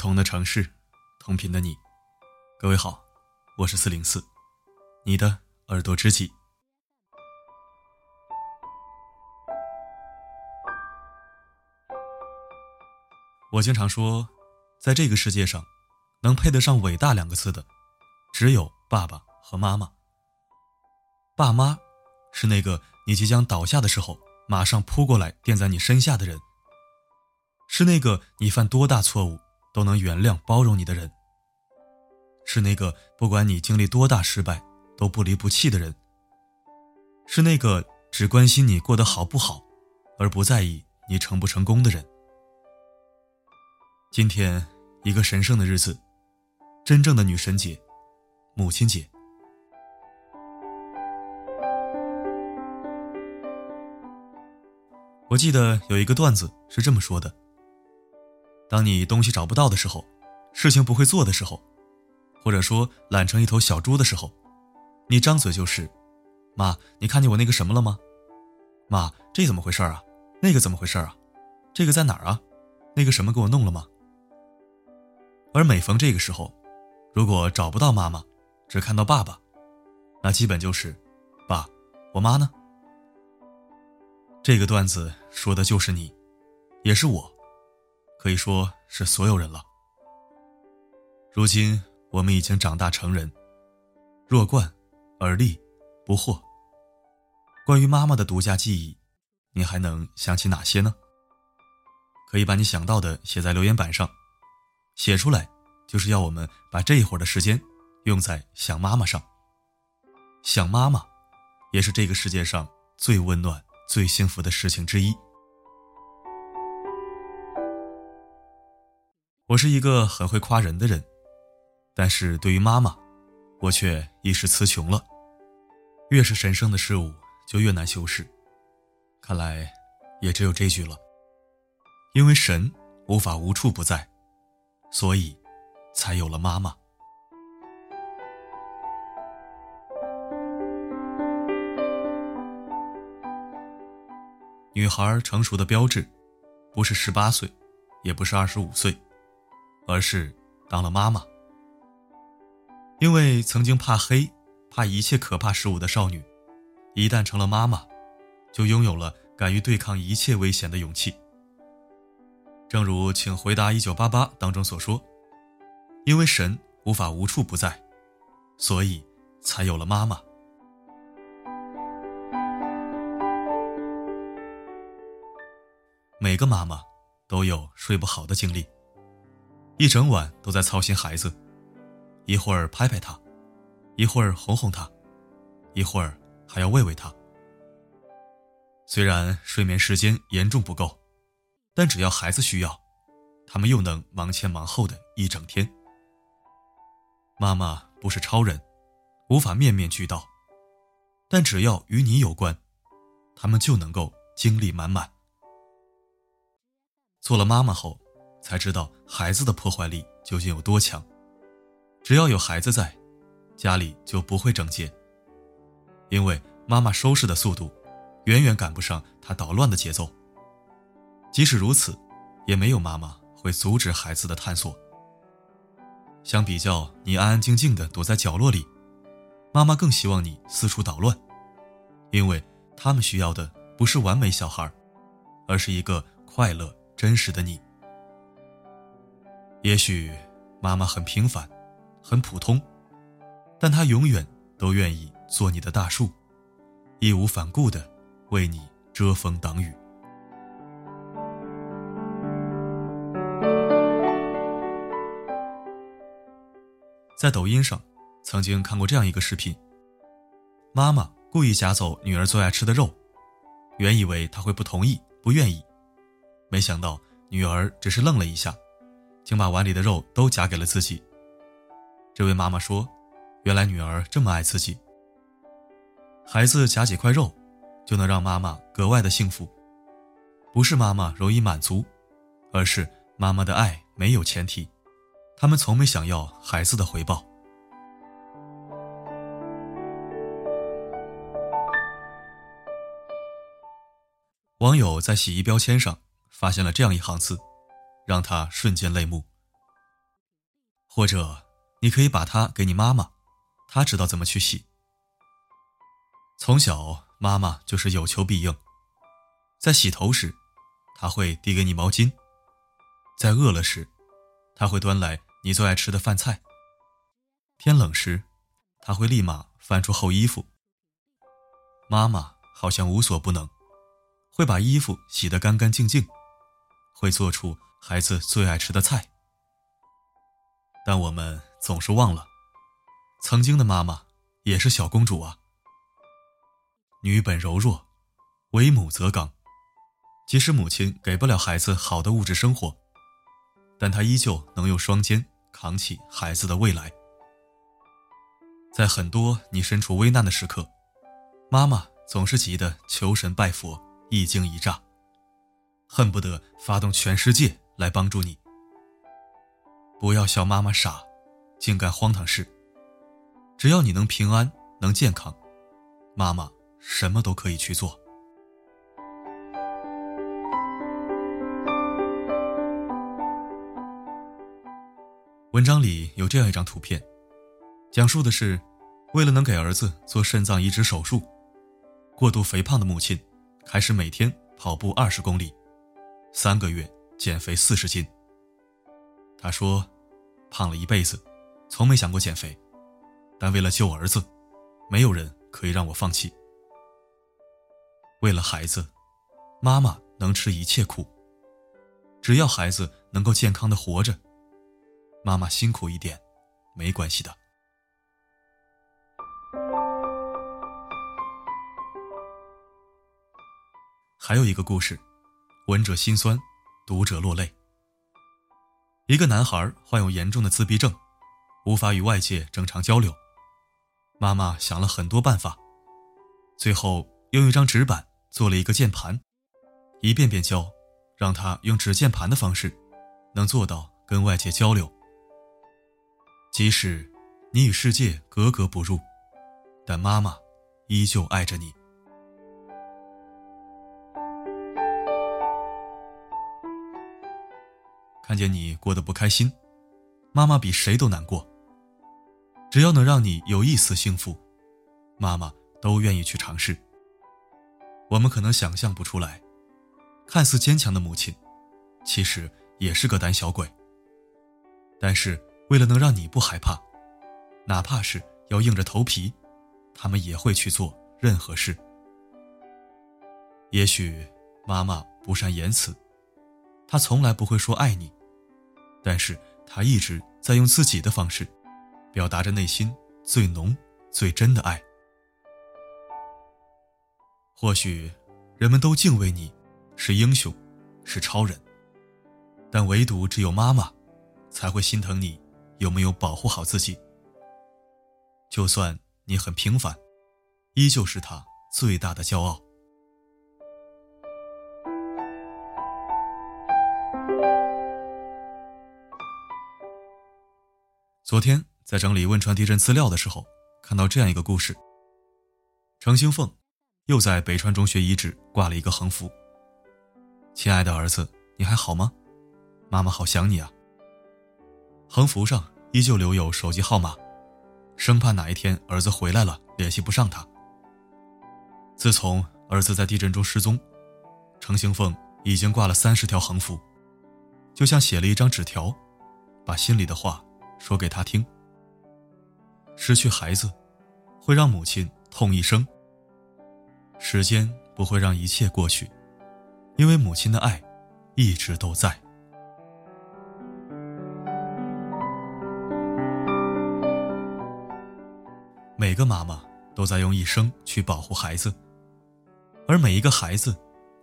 同的城市，同频的你，各位好，我是四零四，你的耳朵知己。我经常说，在这个世界上，能配得上“伟大”两个字的，只有爸爸和妈妈。爸妈是那个你即将倒下的时候，马上扑过来垫在你身下的人，是那个你犯多大错误都能原谅包容你的人，是那个不管你经历多大失败都不离不弃的人，是那个只关心你过得好不好，而不在意你成不成功的人。今天，一个神圣的日子，真正的女神节，母亲节。我记得有一个段子是这么说的：当你东西找不到的时候，事情不会做的时候，或者说懒成一头小猪的时候，你张嘴就是“妈，你看见我那个什么了吗？妈，这怎么回事啊？那个怎么回事啊？这个在哪儿啊？那个什么给我弄了吗？”而每逢这个时候，如果找不到妈妈，只看到爸爸，那基本就是“爸，我妈呢？”这个段子说的就是你，也是我，可以说是所有人了。如今我们已经长大成人，弱冠，而立，不惑。关于妈妈的独家记忆，你还能想起哪些呢？可以把你想到的写在留言板上。写出来，就是要我们把这一会儿的时间用在想妈妈上。想妈妈，也是这个世界上最温暖、最幸福的事情之一。我是一个很会夸人的人，但是对于妈妈，我却一时词穷了。越是神圣的事物，就越难修饰。看来，也只有这句了。因为神无法无处不在。所以，才有了妈妈。女孩成熟的标志，不是十八岁，也不是二十五岁，而是当了妈妈。因为曾经怕黑、怕一切可怕事物的少女，一旦成了妈妈，就拥有了敢于对抗一切危险的勇气。正如《请回答一九八八》当中所说：“因为神无法无处不在，所以才有了妈妈。”每个妈妈都有睡不好的经历，一整晚都在操心孩子，一会儿拍拍他，一会儿哄哄他，一会儿还要喂喂他。虽然睡眠时间严重不够。但只要孩子需要，他们又能忙前忙后的一整天。妈妈不是超人，无法面面俱到，但只要与你有关，他们就能够精力满满。做了妈妈后，才知道孩子的破坏力究竟有多强。只要有孩子在，家里就不会整洁，因为妈妈收拾的速度，远远赶不上她捣乱的节奏。即使如此，也没有妈妈会阻止孩子的探索。相比较你安安静静的躲在角落里，妈妈更希望你四处捣乱，因为他们需要的不是完美小孩，而是一个快乐真实的你。也许妈妈很平凡，很普通，但她永远都愿意做你的大树，义无反顾的为你遮风挡雨。在抖音上，曾经看过这样一个视频：妈妈故意夹走女儿最爱吃的肉，原以为她会不同意、不愿意，没想到女儿只是愣了一下，竟把碗里的肉都夹给了自己。这位妈妈说：“原来女儿这么爱自己，孩子夹几块肉，就能让妈妈格外的幸福。不是妈妈容易满足，而是妈妈的爱没有前提。”他们从没想要孩子的回报。网友在洗衣标签上发现了这样一行字，让他瞬间泪目。或者你可以把它给你妈妈，她知道怎么去洗。从小，妈妈就是有求必应，在洗头时，她会递给你毛巾；在饿了时，她会端来你最爱吃的饭菜；天冷时，她会立马翻出厚衣服。妈妈好像无所不能，会把衣服洗得干干净净，会做出孩子最爱吃的菜。但我们总是忘了，曾经的妈妈也是小公主啊。女本柔弱，为母则刚。即使母亲给不了孩子好的物质生活，但她依旧能用双肩扛起孩子的未来。在很多你身处危难的时刻。妈妈总是急得求神拜佛，一惊一乍，恨不得发动全世界来帮助你。不要笑妈妈傻，净干荒唐事。只要你能平安、能健康，妈妈什么都可以去做。文章里有这样一张图片，讲述的是，为了能给儿子做肾脏移植手术。过度肥胖的母亲开始每天跑步二十公里，三个月减肥四十斤。他说：“胖了一辈子，从没想过减肥，但为了救儿子，没有人可以让我放弃。为了孩子，妈妈能吃一切苦。只要孩子能够健康的活着，妈妈辛苦一点，没关系的。”还有一个故事，闻者心酸，读者落泪。一个男孩患有严重的自闭症，无法与外界正常交流。妈妈想了很多办法，最后用一张纸板做了一个键盘，一遍遍教，让他用指键盘的方式，能做到跟外界交流。即使你与世界格格不入，但妈妈依旧爱着你。看见你过得不开心，妈妈比谁都难过。只要能让你有一丝幸福，妈妈都愿意去尝试。我们可能想象不出来，看似坚强的母亲，其实也是个胆小鬼。但是为了能让你不害怕，哪怕是要硬着头皮，他们也会去做任何事。也许妈妈不善言辞，她从来不会说爱你。但是他一直在用自己的方式，表达着内心最浓、最真的爱。或许人们都敬畏你，是英雄，是超人，但唯独只有妈妈，才会心疼你有没有保护好自己。就算你很平凡，依旧是他最大的骄傲。昨天在整理汶川地震资料的时候，看到这样一个故事。程兴凤又在北川中学遗址挂了一个横幅：“亲爱的儿子，你还好吗？妈妈好想你啊。”横幅上依旧留有手机号码，生怕哪一天儿子回来了联系不上他。自从儿子在地震中失踪，程兴凤已经挂了三十条横幅，就像写了一张纸条，把心里的话。说给他听。失去孩子，会让母亲痛一生。时间不会让一切过去，因为母亲的爱一直都在。每个妈妈都在用一生去保护孩子，而每一个孩子，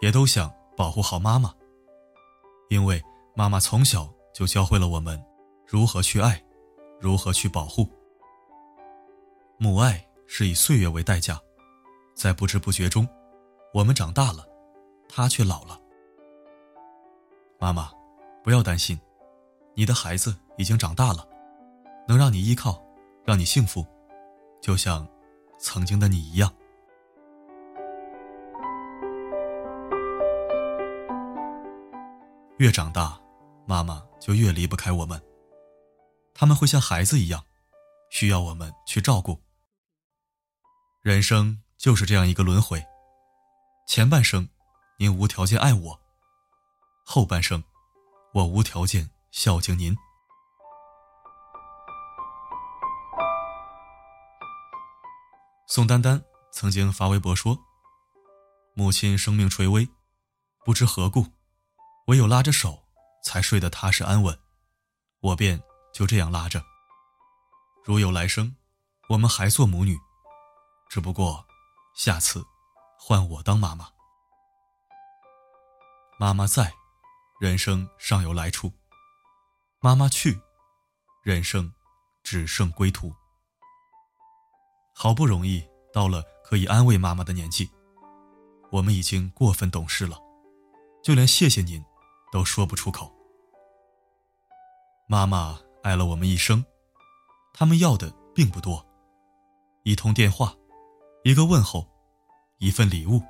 也都想保护好妈妈，因为妈妈从小就教会了我们。如何去爱，如何去保护？母爱是以岁月为代价，在不知不觉中，我们长大了，他却老了。妈妈，不要担心，你的孩子已经长大了，能让你依靠，让你幸福，就像曾经的你一样。越长大，妈妈就越离不开我们。他们会像孩子一样，需要我们去照顾。人生就是这样一个轮回，前半生，您无条件爱我；后半生，我无条件孝敬您。宋丹丹曾经发微博说：“母亲生命垂危，不知何故，唯有拉着手才睡得踏实安稳，我便就这样拉着。如有来生，我们还做母女。”只不过，下次换我当妈妈。妈妈在，人生尚有来处；妈妈去，人生只剩归途。好不容易到了可以安慰妈妈的年纪，我们已经过分懂事了，就连谢谢您都说不出口。妈妈爱了我们一生，他们要的并不多，一通电话。一个问候，一份礼物，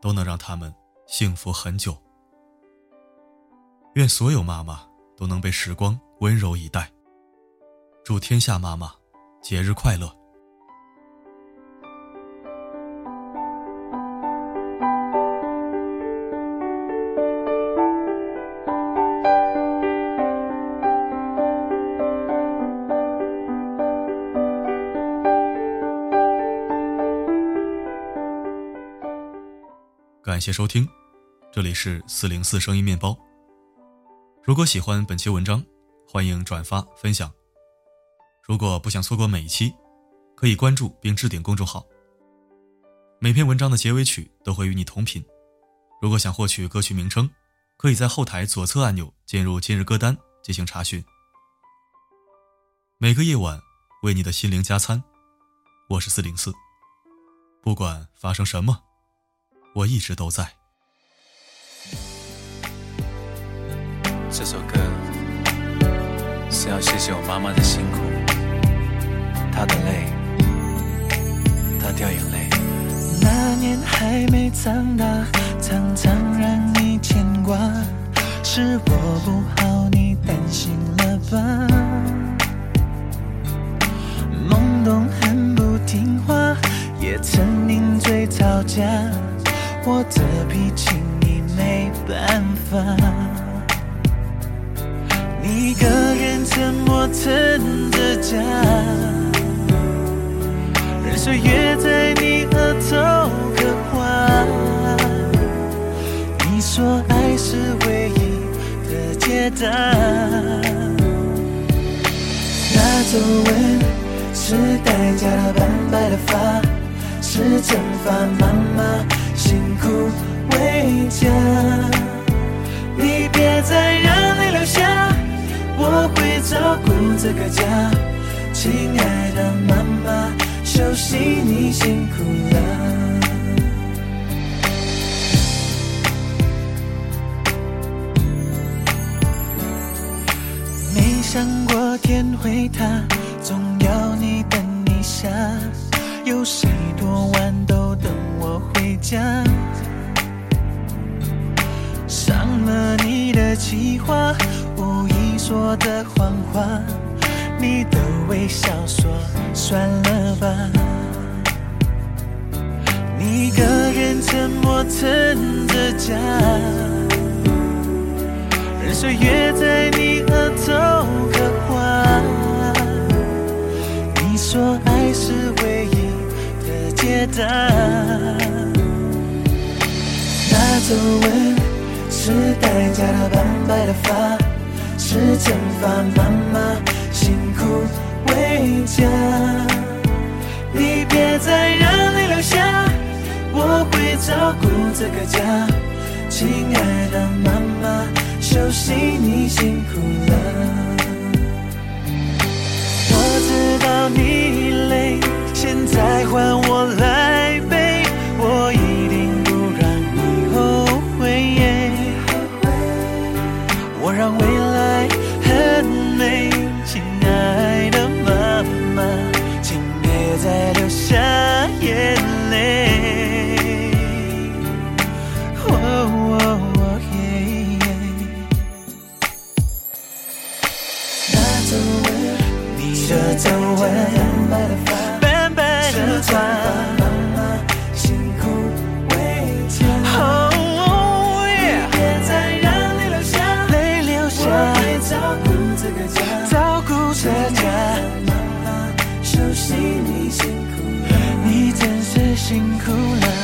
都能让他们幸福很久。愿所有妈妈都能被时光温柔以待。祝天下妈妈节日快乐！感谢收听，这里是四零四声音面包。如果喜欢本期文章，欢迎转发分享。如果不想错过每一期，可以关注并置顶公众号。每篇文章的结尾曲都会与你同频。如果想获取歌曲名称，可以在后台左侧按钮进入今日歌单进行查询。每个夜晚为你的心灵加餐，我是四零四。不管发生什么。我一直都在。这首歌是要谢谢我妈妈的辛苦，她的泪，她掉眼泪。那年还没长大，常常让你牵挂，是我不好，你担心了吧？懵懂很不听话，也曾顶嘴吵架。我的脾气你没办法，你一个人沉默撑着家，任岁月在你额头刻画。你说爱是唯一的解答，那皱纹是代价斑白的发，是惩罚妈妈。辛苦为家，你别再让泪流下，我会照顾这个家。亲爱的妈妈，休息你辛苦了。没想过天会塌，总要你等一下，有谁多晚都。家，伤了你的计划，无意说的谎话，你的微笑说算了吧。你一个人沉默撑着家，任岁月在你额头刻画。你说爱是唯一的解答。皱纹是代价的斑白的发，是惩罚妈妈辛苦为家。你别再让泪流下，我会照顾这个家。亲爱的妈妈，休息你辛苦了。我知道你累，现在换我来背，让未辛苦了，